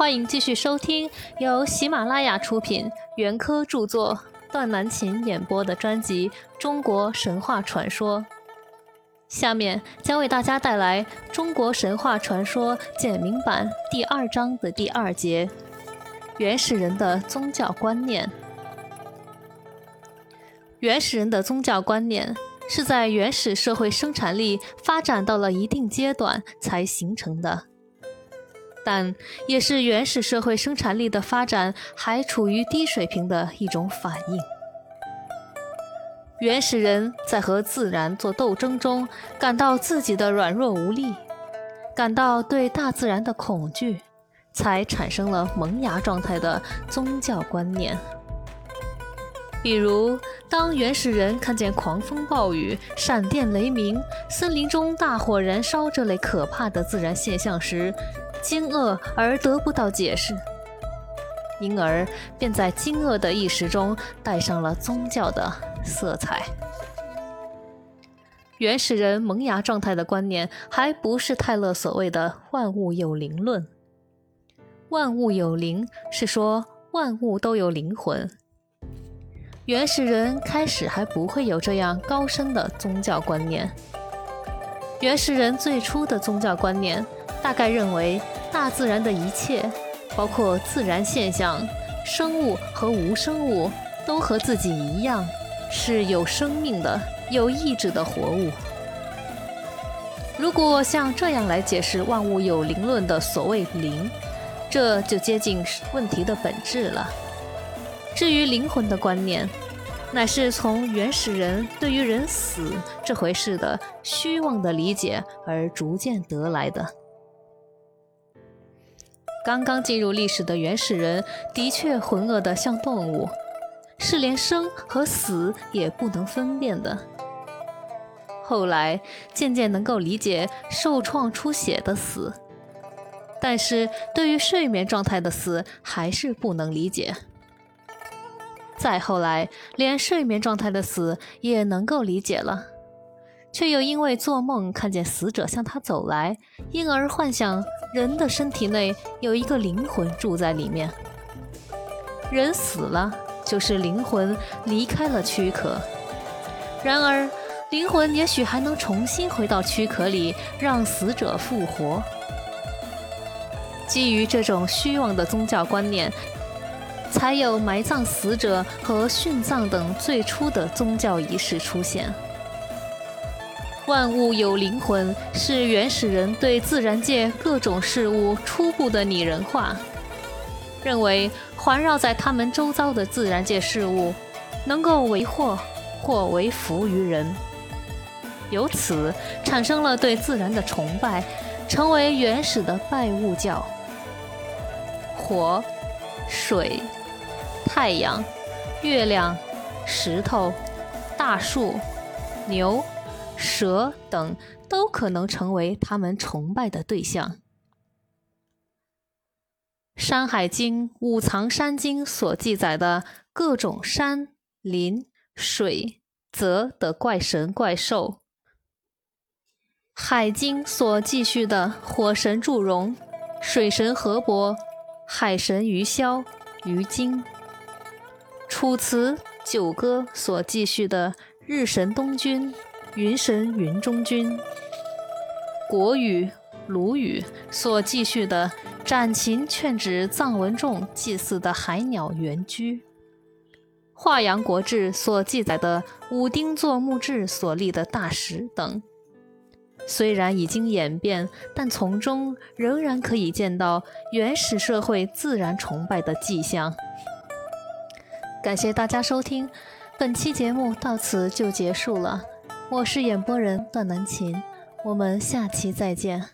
欢迎继续收听由喜马拉雅出品、袁科著作、段南琴演播的专辑《中国神话传说》。下面将为大家带来《中国神话传说简明版》第二章的第二节：原始人的宗教观念。原始人的宗教观念是在原始社会生产力发展到了一定阶段才形成的。但也是原始社会生产力的发展还处于低水平的一种反应。原始人在和自然做斗争中，感到自己的软弱无力，感到对大自然的恐惧，才产生了萌芽状态的宗教观念。比如，当原始人看见狂风暴雨、闪电雷鸣、森林中大火燃烧这类可怕的自然现象时，惊愕而得不到解释，因而便在惊愕的意识中带上了宗教的色彩。原始人萌芽状态的观念还不是泰勒所谓的“万物有灵论”。万物有灵是说万物都有灵魂。原始人开始还不会有这样高深的宗教观念。原始人最初的宗教观念。大概认为，大自然的一切，包括自然现象、生物和无生物，都和自己一样，是有生命的、有意志的活物。如果像这样来解释万物有灵论的所谓灵，这就接近问题的本质了。至于灵魂的观念，乃是从原始人对于人死这回事的虚妄的理解而逐渐得来的。刚刚进入历史的原始人的确浑噩的像动物，是连生和死也不能分辨的。后来渐渐能够理解受创出血的死，但是对于睡眠状态的死还是不能理解。再后来，连睡眠状态的死也能够理解了。却又因为做梦看见死者向他走来，因而幻想人的身体内有一个灵魂住在里面。人死了，就是灵魂离开了躯壳。然而，灵魂也许还能重新回到躯壳里，让死者复活。基于这种虚妄的宗教观念，才有埋葬死者和殉葬等最初的宗教仪式出现。万物有灵魂是原始人对自然界各种事物初步的拟人化，认为环绕在他们周遭的自然界事物能够为祸或为福于人，由此产生了对自然的崇拜，成为原始的拜物教。火、水、太阳、月亮、石头、大树、牛。蛇等都可能成为他们崇拜的对象。《山海经·五藏山经》所记载的各种山、林、水、泽的怪神怪兽，《海经》所记叙的火神祝融、水神河伯、海神鱼鲛、鱼精，《楚辞·九歌》所记叙的日神东君。云神云中君，国语鲁语所记叙的斩禽劝止藏文众祭祀的海鸟原居，华阳国志所记载的武丁做木质所立的大石等，虽然已经演变，但从中仍然可以见到原始社会自然崇拜的迹象。感谢大家收听，本期节目到此就结束了。我是演播人段南琴，我们下期再见。